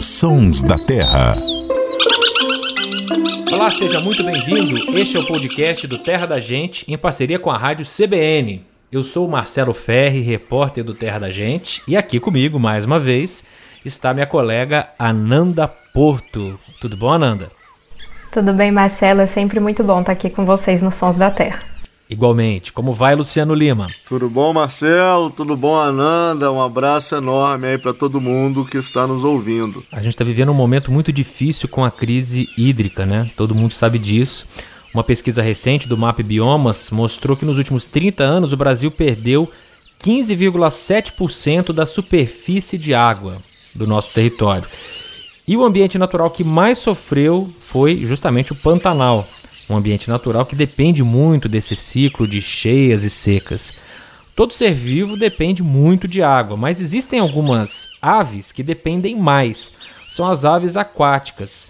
Sons da Terra. Olá, seja muito bem-vindo. Este é o podcast do Terra da Gente, em parceria com a rádio CBN. Eu sou o Marcelo Ferri, repórter do Terra da Gente, e aqui comigo, mais uma vez, está minha colega Ananda Porto. Tudo bom, Ananda? Tudo bem, Marcelo. É sempre muito bom estar aqui com vocês no Sons da Terra. Igualmente. Como vai, Luciano Lima? Tudo bom, Marcelo? Tudo bom, Ananda? Um abraço enorme aí para todo mundo que está nos ouvindo. A gente está vivendo um momento muito difícil com a crise hídrica, né? Todo mundo sabe disso. Uma pesquisa recente do MAP Biomas mostrou que nos últimos 30 anos o Brasil perdeu 15,7% da superfície de água do nosso território. E o ambiente natural que mais sofreu foi justamente o Pantanal, um ambiente natural que depende muito desse ciclo de cheias e secas. Todo ser vivo depende muito de água, mas existem algumas aves que dependem mais. São as aves aquáticas.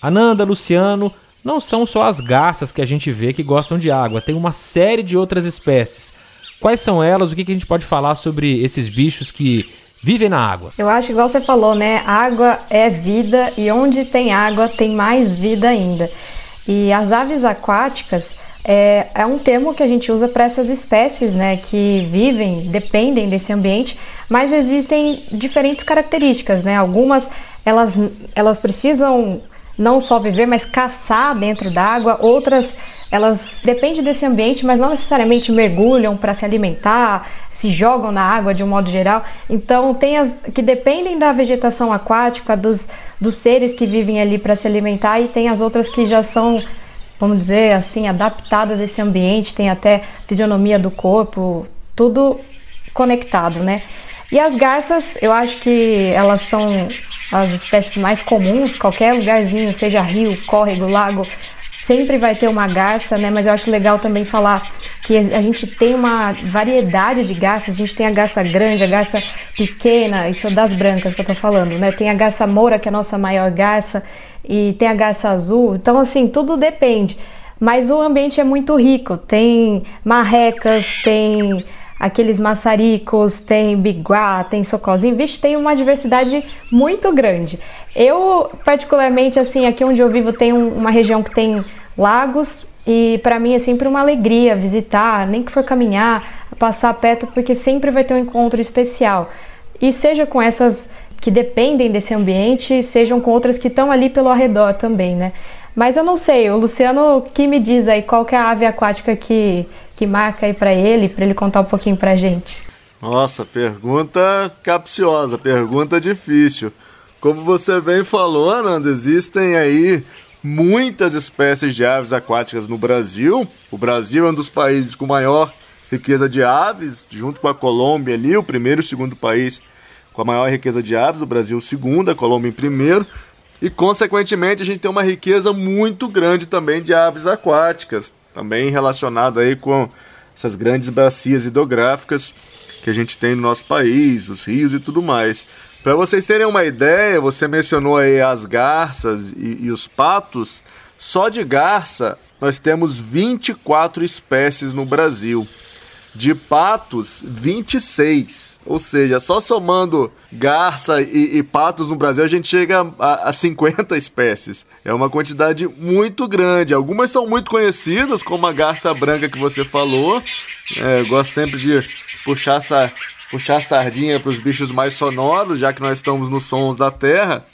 Ananda, Luciano, não são só as garças que a gente vê que gostam de água, tem uma série de outras espécies. Quais são elas? O que a gente pode falar sobre esses bichos que vivem na água? Eu acho, igual você falou, né? Água é vida e onde tem água tem mais vida ainda. E as aves aquáticas é, é um termo que a gente usa para essas espécies né, que vivem, dependem desse ambiente, mas existem diferentes características. Né? Algumas elas, elas precisam não só viver, mas caçar dentro d'água. Outras, elas dependem desse ambiente, mas não necessariamente mergulham para se alimentar, se jogam na água de um modo geral. Então, tem as que dependem da vegetação aquática, dos, dos seres que vivem ali para se alimentar, e tem as outras que já são, vamos dizer assim, adaptadas a esse ambiente, tem até fisionomia do corpo, tudo conectado, né? E as garças, eu acho que elas são as espécies mais comuns, qualquer lugarzinho, seja rio, córrego, lago, sempre vai ter uma garça, né? Mas eu acho legal também falar que a gente tem uma variedade de garças. A gente tem a garça grande, a garça pequena, isso é das brancas que eu tô falando, né? Tem a garça moura, que é a nossa maior garça, e tem a garça azul. Então, assim, tudo depende. Mas o ambiente é muito rico. Tem marrecas, tem aqueles maçaricos, tem biguá, tem socozinho, vixe, tem uma diversidade muito grande. Eu, particularmente, assim, aqui onde eu vivo tem uma região que tem lagos e para mim é sempre uma alegria visitar, nem que for caminhar, passar perto, porque sempre vai ter um encontro especial. E seja com essas que dependem desse ambiente, sejam com outras que estão ali pelo arredor também, né? Mas eu não sei, o Luciano que me diz aí qual que é a ave aquática que, que marca aí para ele, para ele contar um pouquinho pra gente. Nossa, pergunta capciosa, pergunta difícil. Como você bem falou, Ananda, existem aí muitas espécies de aves aquáticas no Brasil. O Brasil é um dos países com maior riqueza de aves, junto com a Colômbia ali, o primeiro e o segundo país com a maior riqueza de aves, o Brasil o segundo, a Colômbia em primeiro. E, consequentemente, a gente tem uma riqueza muito grande também de aves aquáticas, também relacionada aí com essas grandes bacias hidrográficas que a gente tem no nosso país, os rios e tudo mais. Para vocês terem uma ideia, você mencionou aí as garças e, e os patos. Só de garça nós temos 24 espécies no Brasil. De patos, 26. Ou seja, só somando garça e, e, patos no Brasil, a gente chega a, a 50 espécies. É uma quantidade muito grande. Algumas são muito conhecidas, como a garça branca que você falou. É, eu gosto sempre de puxar essa puxar a sardinha para os bichos mais sonoros, já que nós estamos nos sons da terra.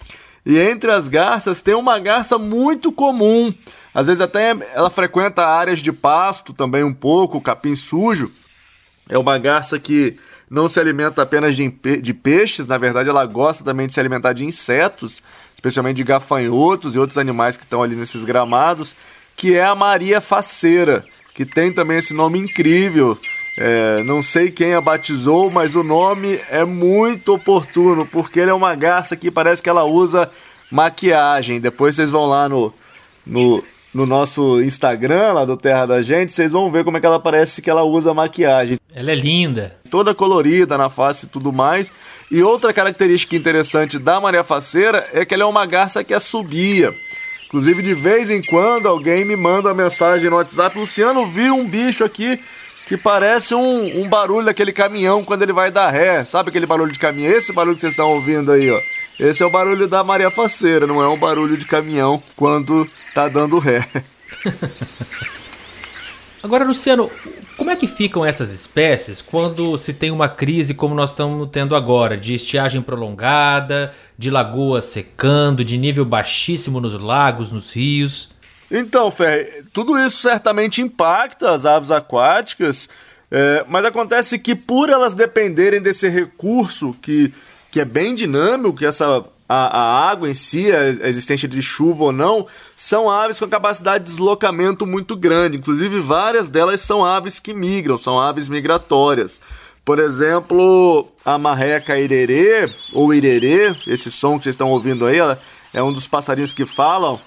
E entre as garças tem uma garça muito comum. Às vezes até ela frequenta áreas de pasto também um pouco, capim sujo. É uma garça que não se alimenta apenas de, de peixes, na verdade ela gosta também de se alimentar de insetos, especialmente de gafanhotos e outros animais que estão ali nesses gramados, que é a Maria Faceira, que tem também esse nome incrível. É, não sei quem a batizou, mas o nome é muito oportuno, porque ele é uma garça que parece que ela usa maquiagem. Depois vocês vão lá no, no, no nosso Instagram, lá do Terra da Gente, vocês vão ver como é que ela parece que ela usa maquiagem. Ela é linda. Toda colorida na face e tudo mais. E outra característica interessante da Maria Faceira é que ela é uma garça que assobia. Inclusive, de vez em quando, alguém me manda uma mensagem no WhatsApp: Luciano, vi um bicho aqui que parece um, um barulho daquele caminhão quando ele vai dar ré. Sabe aquele barulho de caminhão? Esse barulho que vocês estão ouvindo aí, ó. Esse é o barulho da Maria Faceira, não é um barulho de caminhão quando tá dando ré. Agora, Luciano, como é que ficam essas espécies quando se tem uma crise como nós estamos tendo agora, de estiagem prolongada, de lagoas secando, de nível baixíssimo nos lagos, nos rios? Então, Fer, tudo isso certamente impacta as aves aquáticas, é, mas acontece que por elas dependerem desse recurso que, que é bem dinâmico, que essa a, a água em si, a existência de chuva ou não, são aves com capacidade de deslocamento muito grande. Inclusive, várias delas são aves que migram, são aves migratórias. Por exemplo, a marreca irerê, ou irerê, esse som que vocês estão ouvindo aí, ela é um dos passarinhos que falam,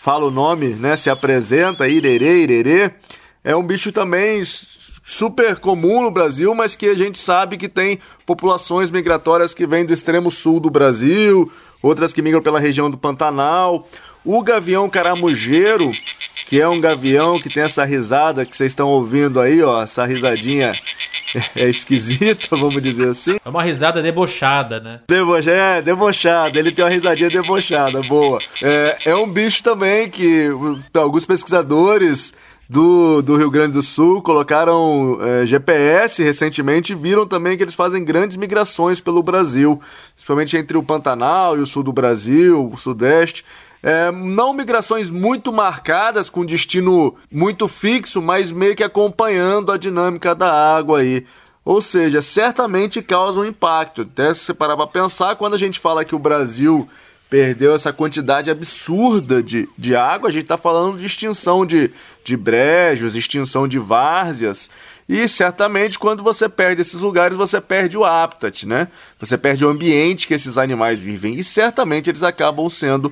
fala o nome, né, se apresenta, irerê, irerê. É um bicho também super comum no Brasil, mas que a gente sabe que tem populações migratórias que vêm do extremo sul do Brasil, outras que migram pela região do Pantanal. O gavião caramujeiro, que é um gavião que tem essa risada que vocês estão ouvindo aí, ó, essa risadinha é esquisita, vamos dizer assim. É uma risada debochada, né? Debocha, é, debochada. Ele tem uma risadinha debochada, boa. É, é um bicho também que alguns pesquisadores do, do Rio Grande do Sul colocaram é, GPS recentemente e viram também que eles fazem grandes migrações pelo Brasil principalmente entre o Pantanal e o sul do Brasil, o Sudeste. É, não migrações muito marcadas, com destino muito fixo, mas meio que acompanhando a dinâmica da água aí. Ou seja, certamente causa um impacto. Até se parar para pensar, quando a gente fala que o Brasil perdeu essa quantidade absurda de, de água, a gente está falando de extinção de, de brejos, extinção de várzeas. E certamente quando você perde esses lugares, você perde o habitat, né? Você perde o ambiente que esses animais vivem e certamente eles acabam sendo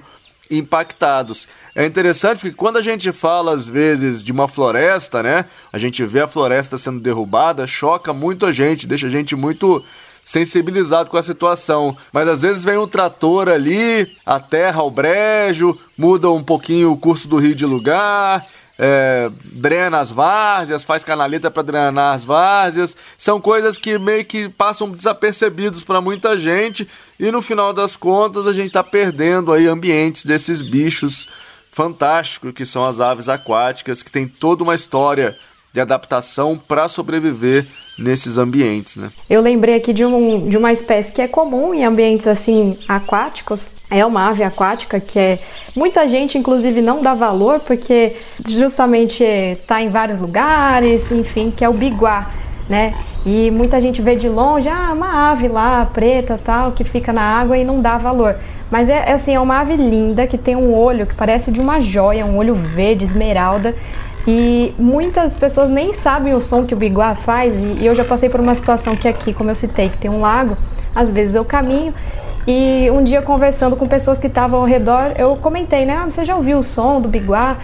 impactados. É interessante porque quando a gente fala às vezes de uma floresta, né? A gente vê a floresta sendo derrubada, choca muito a gente, deixa a gente muito sensibilizado com a situação. Mas às vezes vem um trator ali, aterra o brejo, muda um pouquinho o curso do rio de lugar, é, drena as várzeas, faz canaleta para drenar as várzeas. São coisas que meio que passam desapercebidos para muita gente e no final das contas a gente está perdendo aí ambientes desses bichos fantásticos que são as aves aquáticas, que tem toda uma história de adaptação para sobreviver nesses ambientes, né? Eu lembrei aqui de, um, de uma espécie que é comum em ambientes assim aquáticos, é uma ave aquática que é muita gente inclusive não dá valor porque justamente está em vários lugares, enfim, que é o biguá, né? E muita gente vê de longe, ah, uma ave lá preta tal que fica na água e não dá valor. Mas é, é assim, é uma ave linda que tem um olho que parece de uma joia, um olho verde esmeralda e muitas pessoas nem sabem o som que o biguá faz. E, eu já passei por uma situação que aqui, como eu citei, que tem um lago, às vezes eu caminho e um dia conversando com pessoas que estavam ao redor, eu comentei, né? Ah, você já ouviu o som do biguá?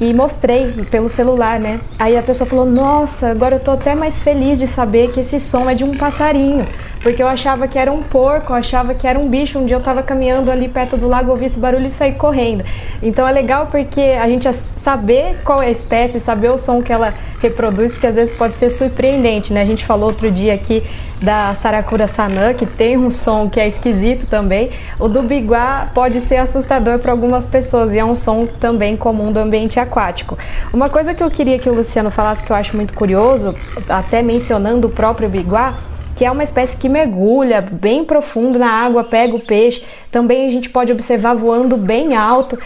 E mostrei pelo celular, né? Aí a pessoa falou: Nossa, agora eu tô até mais feliz de saber que esse som é de um passarinho, porque eu achava que era um porco, eu achava que era um bicho. Um dia eu tava caminhando ali perto do lago, ouvi esse barulho e saí correndo. Então é legal porque a gente saber qual é a espécie, saber o som que ela reproduz, porque às vezes pode ser surpreendente, né? A gente falou outro dia aqui da Saracura Sanã, que tem um som que é esquisito também. O do biguá pode ser assustador para algumas pessoas e é um som também comum do ambiente aquático. Uma coisa que eu queria que o Luciano falasse que eu acho muito curioso, até mencionando o próprio biguá, que é uma espécie que mergulha bem profundo na água, pega o peixe. Também a gente pode observar voando bem alto.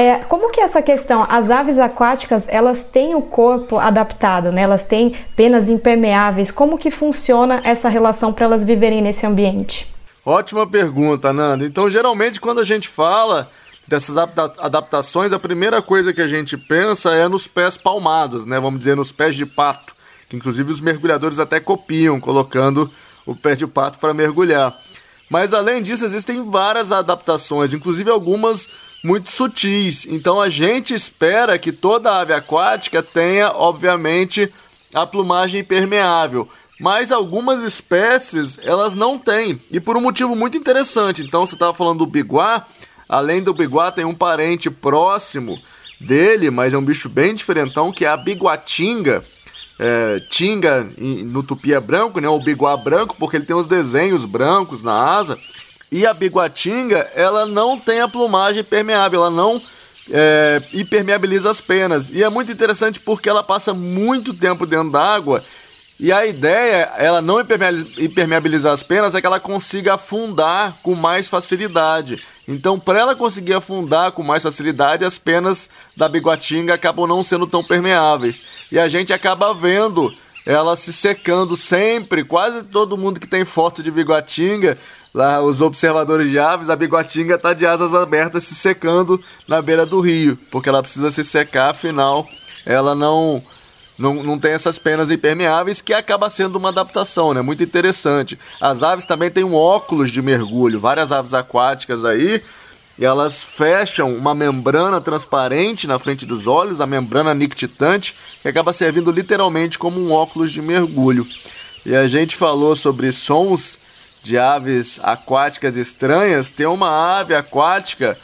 É, como que essa questão? As aves aquáticas, elas têm o corpo adaptado, né? Elas têm penas impermeáveis. Como que funciona essa relação para elas viverem nesse ambiente? Ótima pergunta, Nanda. Então, geralmente, quando a gente fala dessas adaptações, a primeira coisa que a gente pensa é nos pés palmados, né? Vamos dizer, nos pés de pato. Que, inclusive, os mergulhadores até copiam, colocando o pé de pato para mergulhar. Mas, além disso, existem várias adaptações, inclusive algumas muito sutis. Então a gente espera que toda ave aquática tenha, obviamente, a plumagem impermeável. Mas algumas espécies elas não têm. E por um motivo muito interessante. Então você estava falando do biguá. Além do biguá, tem um parente próximo dele, mas é um bicho bem diferentão, que é a biguatinga. é, tinga no tupi é branco, né? O biguá branco, porque ele tem os desenhos brancos na asa. E a biguatinga, ela não tem a plumagem permeável, ela não é, impermeabiliza as penas. E é muito interessante porque ela passa muito tempo dentro d'água e a ideia, ela não impermeabilizar as penas, é que ela consiga afundar com mais facilidade. Então, para ela conseguir afundar com mais facilidade, as penas da biguatinga acabam não sendo tão permeáveis. E a gente acaba vendo ela se secando sempre. Quase todo mundo que tem foto de biguatinga, lá os observadores de aves, a biguatinga está de asas abertas se secando na beira do rio, porque ela precisa se secar, afinal, ela não não, não tem essas penas impermeáveis, que acaba sendo uma adaptação, né? Muito interessante. As aves também têm um óculos de mergulho, várias aves aquáticas aí, elas fecham uma membrana transparente na frente dos olhos, a membrana nictitante, que acaba servindo literalmente como um óculos de mergulho. E a gente falou sobre sons de aves aquáticas estranhas. Tem uma ave aquática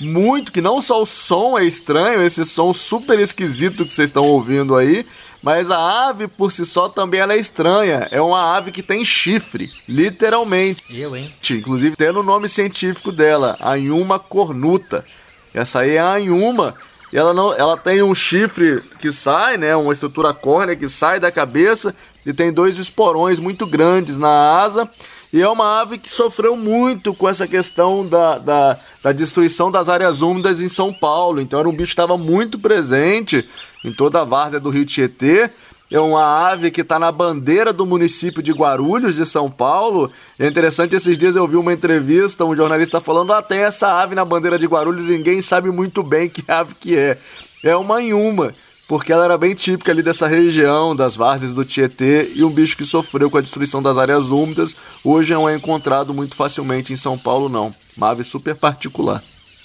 muito, que não só o som é estranho, esse som super esquisito que vocês estão ouvindo aí, mas a ave por si só também ela é estranha. É uma ave que tem chifre, literalmente. Eu, hein? Inclusive tem o nome científico dela, Anhuma cornuta. Essa aí é a Anhuma. E ela, não, ela tem um chifre que sai, né? Uma estrutura córnea que sai da cabeça e tem dois esporões muito grandes na asa. E é uma ave que sofreu muito com essa questão da, da, da destruição das áreas úmidas em São Paulo. Então era um bicho que estava muito presente em toda a várzea do Rio Tietê. É uma ave que está na bandeira do município de Guarulhos, de São Paulo. É interessante, esses dias eu vi uma entrevista, um jornalista falando: ah, tem essa ave na bandeira de Guarulhos ninguém sabe muito bem que ave que é. É uma inhuma porque ela era bem típica ali dessa região, das várzeas do Tietê, e um bicho que sofreu com a destruição das áreas úmidas, hoje não é encontrado muito facilmente em São Paulo não. Uma ave super particular.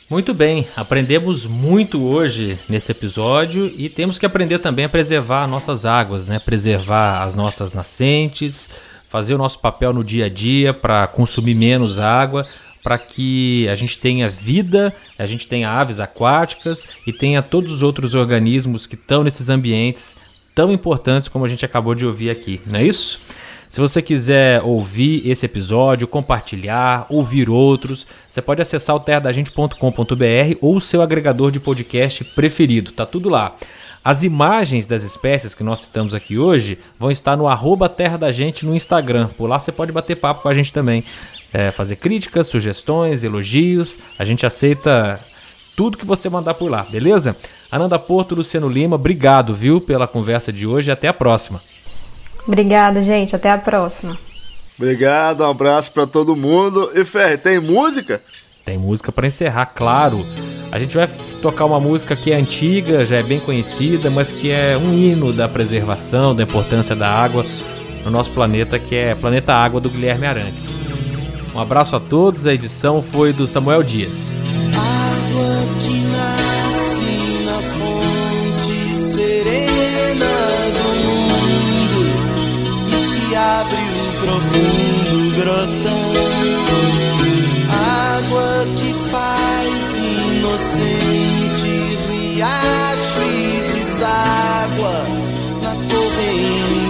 Muito bem, aprendemos muito hoje nesse episódio e temos que aprender também a preservar nossas águas, né? Preservar as nossas nascentes, fazer o nosso papel no dia a dia para consumir menos água, para que a gente tenha vida, a gente tenha aves aquáticas e tenha todos os outros organismos que estão nesses ambientes tão importantes como a gente acabou de ouvir aqui, não é isso? Se você quiser ouvir esse episódio, compartilhar, ouvir outros, você pode acessar o terradagente.com.br ou o seu agregador de podcast preferido, tá tudo lá. As imagens das espécies que nós citamos aqui hoje vão estar no arroba Terra da Gente no Instagram. Por lá você pode bater papo com a gente também é, fazer críticas, sugestões, elogios. A gente aceita tudo que você mandar por lá, beleza? Ananda Porto, Luciano Lima, obrigado, viu, pela conversa de hoje e até a próxima. Obrigada, gente. Até a próxima. Obrigado, um abraço para todo mundo. E Ferre, tem música? Tem música para encerrar, claro. A gente vai tocar uma música que é antiga, já é bem conhecida, mas que é um hino da preservação, da importância da água no nosso planeta, que é Planeta Água do Guilherme Arantes. Um abraço a todos, a edição foi do Samuel Dias. Água que nasce na fonte serena do mundo e que abre o profundo grotão, água que faz inocente riacho e deságua na torrente.